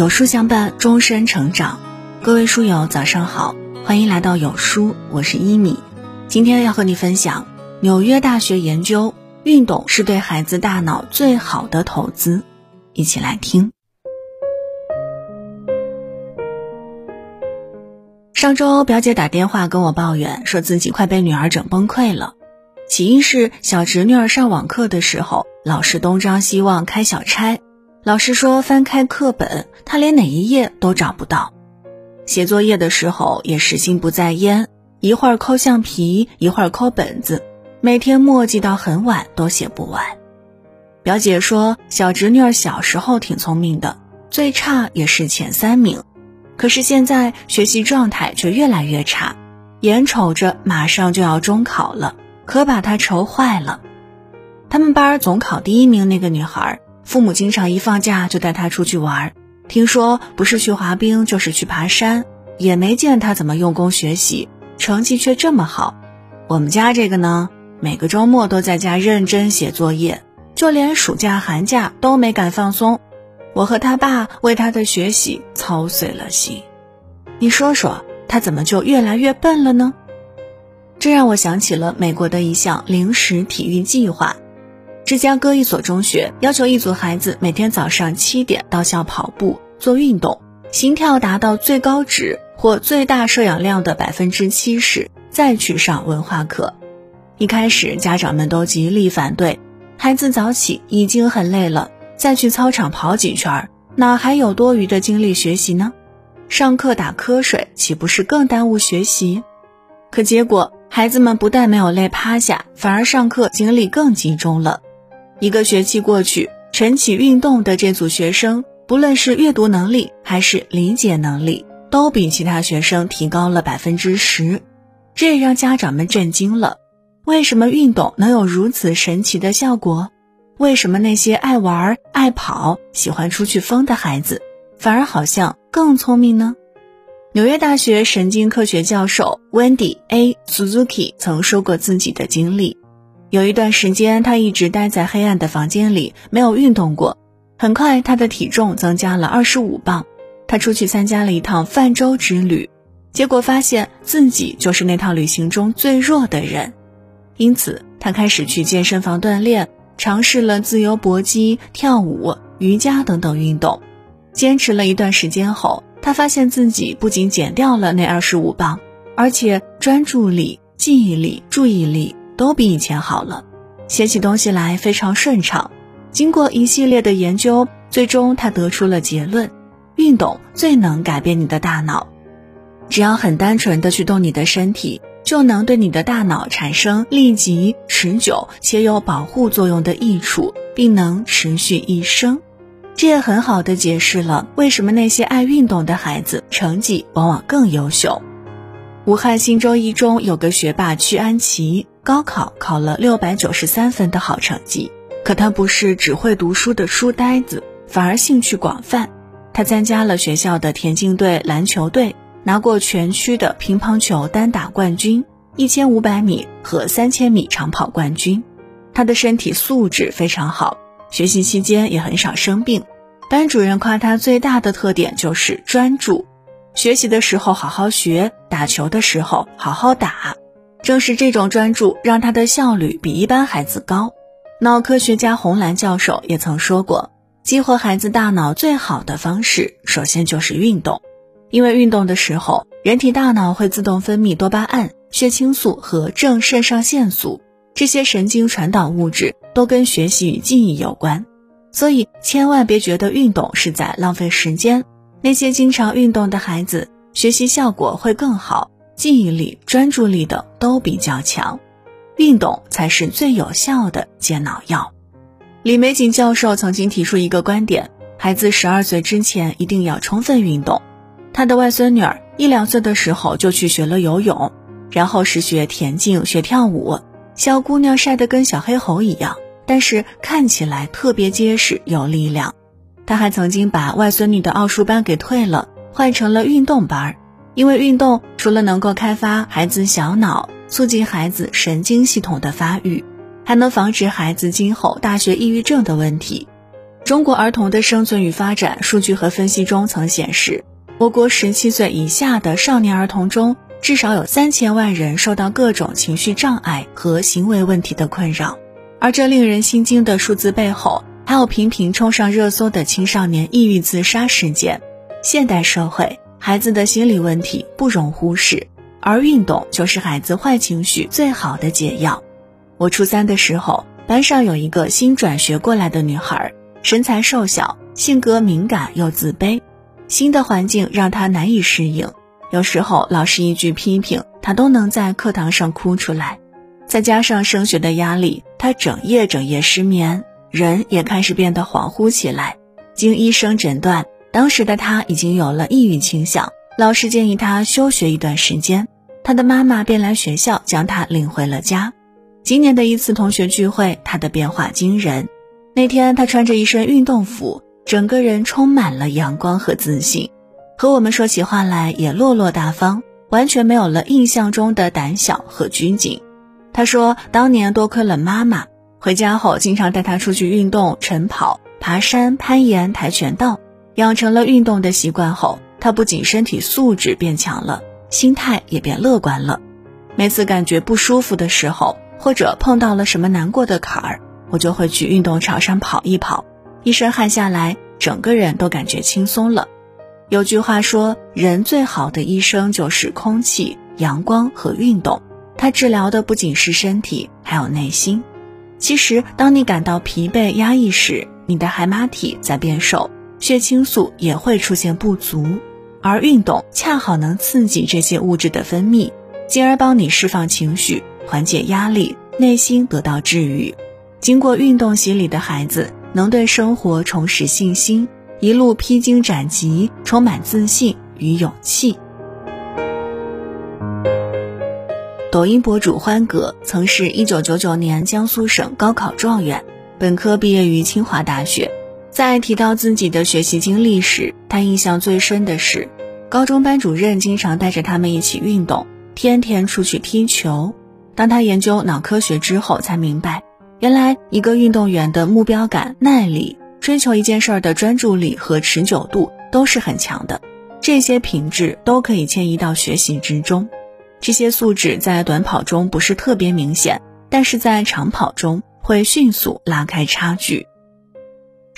有书相伴，终身成长。各位书友，早上好，欢迎来到有书，我是一米。今天要和你分享纽约大学研究，运动是对孩子大脑最好的投资。一起来听。上周表姐打电话跟我抱怨，说自己快被女儿整崩溃了。起因是小侄女儿上网课的时候，老师东张西望开小差。老师说翻开课本，他连哪一页都找不到。写作业的时候也是心不在焉，一会儿抠橡皮，一会儿抠本子，每天墨迹到很晚都写不完。表姐说，小侄女儿小时候挺聪明的，最差也是前三名，可是现在学习状态却越来越差，眼瞅着马上就要中考了，可把她愁坏了。他们班总考第一名那个女孩。父母经常一放假就带他出去玩，听说不是去滑冰就是去爬山，也没见他怎么用功学习，成绩却这么好。我们家这个呢，每个周末都在家认真写作业，就连暑假寒假都没敢放松。我和他爸为他的学习操碎了心。你说说，他怎么就越来越笨了呢？这让我想起了美国的一项零时体育计划。芝加哥一所中学要求一组孩子每天早上七点到校跑步做运动，心跳达到最高值或最大摄氧量的百分之七十，再去上文化课。一开始家长们都极力反对，孩子早起已经很累了，再去操场跑几圈，哪还有多余的精力学习呢？上课打瞌睡岂不是更耽误学习？可结果孩子们不但没有累趴下，反而上课精力更集中了。一个学期过去，晨起运动的这组学生，不论是阅读能力还是理解能力，都比其他学生提高了百分之十。这也让家长们震惊了：为什么运动能有如此神奇的效果？为什么那些爱玩、爱跑、喜欢出去疯的孩子，反而好像更聪明呢？纽约大学神经科学教授 Wendy A. Suzuki 曾说过自己的经历。有一段时间，他一直待在黑暗的房间里，没有运动过。很快，他的体重增加了二十五磅。他出去参加了一趟泛舟之旅，结果发现自己就是那趟旅行中最弱的人。因此，他开始去健身房锻炼，尝试了自由搏击、跳舞、瑜伽等等运动。坚持了一段时间后，他发现自己不仅减掉了那二十五磅，而且专注力、记忆力、注意力。都比以前好了，写起东西来非常顺畅。经过一系列的研究，最终他得出了结论：运动最能改变你的大脑。只要很单纯的去动你的身体，就能对你的大脑产生立即、持久且有保护作用的益处，并能持续一生。这也很好的解释了为什么那些爱运动的孩子成绩往往更优秀。武汉新洲一中有个学霸屈安琪。高考考了六百九十三分的好成绩，可他不是只会读书的书呆子，反而兴趣广泛。他参加了学校的田径队、篮球队，拿过全区的乒乓球单打冠军、一千五百米和三千米长跑冠军。他的身体素质非常好，学习期间也很少生病。班主任夸他最大的特点就是专注，学习的时候好好学，打球的时候好好打。正是这种专注，让他的效率比一般孩子高。脑科学家洪兰教授也曾说过，激活孩子大脑最好的方式，首先就是运动。因为运动的时候，人体大脑会自动分泌多巴胺、血清素和正肾上腺素，这些神经传导物质都跟学习与记忆有关。所以，千万别觉得运动是在浪费时间。那些经常运动的孩子，学习效果会更好。记忆力、专注力等都比较强，运动才是最有效的健脑药。李玫瑾教授曾经提出一个观点：孩子十二岁之前一定要充分运动。他的外孙女儿一两岁的时候就去学了游泳，然后是学田径、学跳舞。小姑娘晒得跟小黑猴一样，但是看起来特别结实有力量。他还曾经把外孙女的奥数班给退了，换成了运动班儿。因为运动除了能够开发孩子小脑，促进孩子神经系统的发育，还能防止孩子今后大学抑郁症的问题。中国儿童的生存与发展数据和分析中曾显示，我国十七岁以下的少年儿童中，至少有三千万人受到各种情绪障碍和行为问题的困扰。而这令人心惊的数字背后，还有频频冲上热搜的青少年抑郁自杀事件。现代社会，孩子的心理问题不容忽视，而运动就是孩子坏情绪最好的解药。我初三的时候，班上有一个新转学过来的女孩。身材瘦小，性格敏感又自卑，新的环境让她难以适应。有时候老师一句批评，她都能在课堂上哭出来。再加上升学的压力，她整夜整夜失眠，人也开始变得恍惚起来。经医生诊断，当时的他已经有了抑郁倾向。老师建议他休学一段时间，他的妈妈便来学校将他领回了家。今年的一次同学聚会，他的变化惊人。那天，他穿着一身运动服，整个人充满了阳光和自信，和我们说起话来也落落大方，完全没有了印象中的胆小和拘谨。他说，当年多亏了妈妈，回家后经常带他出去运动，晨跑、爬山、攀岩、跆拳道，养成了运动的习惯后，他不仅身体素质变强了，心态也变乐观了。每次感觉不舒服的时候，或者碰到了什么难过的坎儿。我就会去运动场上跑一跑，一身汗下来，整个人都感觉轻松了。有句话说，人最好的医生就是空气、阳光和运动。它治疗的不仅是身体，还有内心。其实，当你感到疲惫、压抑时，你的海马体在变瘦，血清素也会出现不足，而运动恰好能刺激这些物质的分泌，进而帮你释放情绪、缓解压力，内心得到治愈。经过运动洗礼的孩子，能对生活重拾信心，一路披荆斩棘，充满自信与勇气。抖音博主欢哥曾是一九九九年江苏省高考状元，本科毕业于清华大学。在提到自己的学习经历时，他印象最深的是，高中班主任经常带着他们一起运动，天天出去踢球。当他研究脑科学之后，才明白。原来，一个运动员的目标感、耐力、追求一件事儿的专注力和持久度都是很强的。这些品质都可以迁移到学习之中。这些素质在短跑中不是特别明显，但是在长跑中会迅速拉开差距。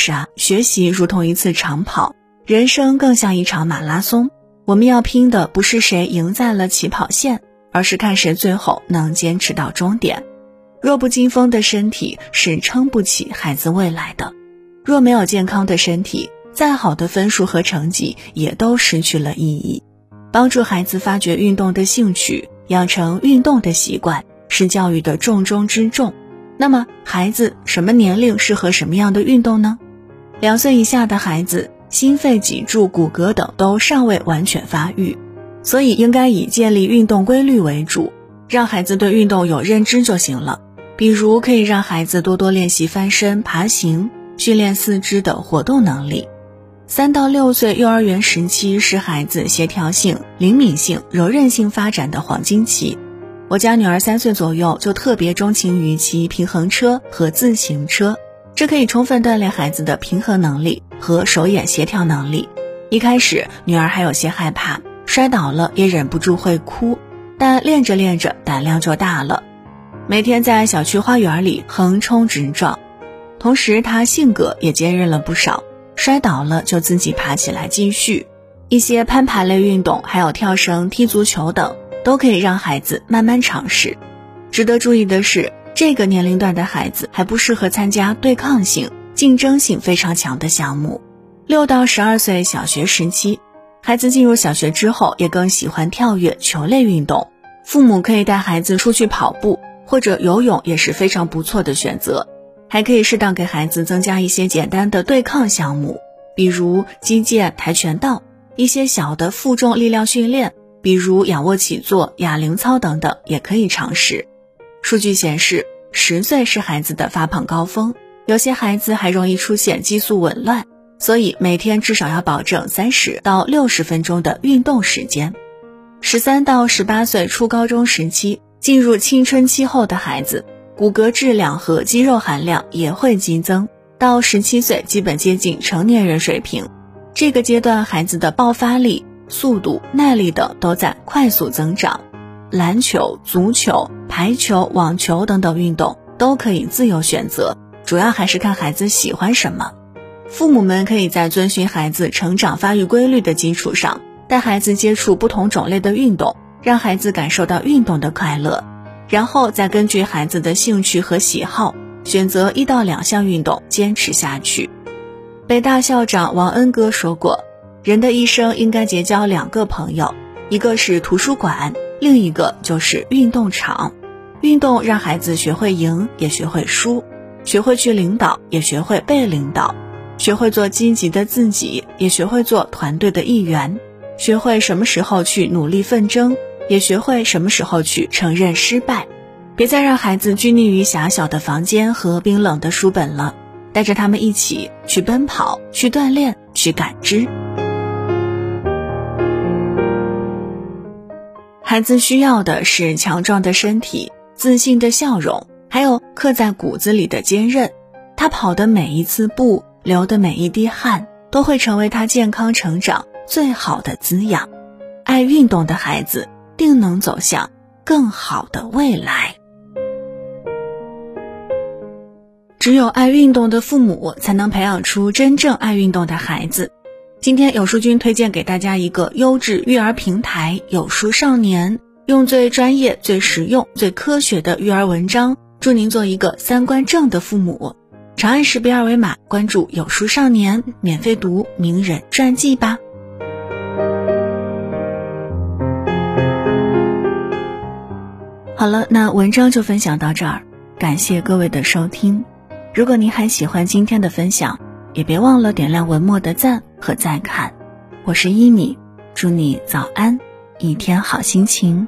是啊，学习如同一次长跑，人生更像一场马拉松。我们要拼的不是谁赢在了起跑线，而是看谁最后能坚持到终点。弱不禁风的身体是撑不起孩子未来的。若没有健康的身体，再好的分数和成绩也都失去了意义。帮助孩子发掘运动的兴趣，养成运动的习惯，是教育的重中之重。那么，孩子什么年龄适合什么样的运动呢？两岁以下的孩子，心肺、脊柱、骨骼等都尚未完全发育，所以应该以建立运动规律为主，让孩子对运动有认知就行了。比如可以让孩子多多练习翻身、爬行，训练四肢的活动能力。三到六岁幼儿园时期是孩子协调性、灵敏性、柔韧性发展的黄金期。我家女儿三岁左右就特别钟情于骑平衡车和自行车，这可以充分锻炼孩子的平衡能力和手眼协调能力。一开始女儿还有些害怕，摔倒了也忍不住会哭，但练着练着胆量就大了。每天在小区花园里横冲直撞，同时他性格也坚韧了不少。摔倒了就自己爬起来继续。一些攀爬类运动，还有跳绳、踢足球等，都可以让孩子慢慢尝试。值得注意的是，这个年龄段的孩子还不适合参加对抗性、竞争性非常强的项目。六到十二岁小学时期，孩子进入小学之后，也更喜欢跳跃、球类运动。父母可以带孩子出去跑步。或者游泳也是非常不错的选择，还可以适当给孩子增加一些简单的对抗项目，比如击剑、跆拳道；一些小的负重力量训练，比如仰卧起坐、哑铃操等等，也可以尝试。数据显示，十岁是孩子的发胖高峰，有些孩子还容易出现激素紊乱，所以每天至少要保证三十到六十分钟的运动时间。十三到十八岁初高中时期。进入青春期后的孩子，骨骼质量和肌肉含量也会激增，到十七岁基本接近成年人水平。这个阶段，孩子的爆发力、速度、耐力等都在快速增长。篮球、足球、排球、网球等等运动都可以自由选择，主要还是看孩子喜欢什么。父母们可以在遵循孩子成长发育规律的基础上，带孩子接触不同种类的运动，让孩子感受到运动的快乐，然后再根据孩子的兴趣和喜好，选择一到两项运动坚持下去。北大校长王恩哥说过：“人的一生应该结交两个朋友，一个是图书馆，另一个就是运动场。运动让孩子学会赢，也学会输；学会去领导，也学会被领导；学会做积极的自己，也学会做团队的一员；学会什么时候去努力奋争，也学会什么时候去承认失败。别再让孩子拘泥于狭小的房间和冰冷的书本了。”带着他们一起去奔跑，去锻炼，去感知。孩子需要的是强壮的身体、自信的笑容，还有刻在骨子里的坚韧。他跑的每一次步，流的每一滴汗，都会成为他健康成长最好的滋养。爱运动的孩子，定能走向更好的未来。只有爱运动的父母，才能培养出真正爱运动的孩子。今天有书君推荐给大家一个优质育儿平台——有书少年，用最专业、最实用、最科学的育儿文章，助您做一个三观正的父母。长按识别二维码关注有书少年，免费读名人传记吧。好了，那文章就分享到这儿，感谢各位的收听。如果您还喜欢今天的分享，也别忘了点亮文末的赞和再看。我是一米，祝你早安，一天好心情。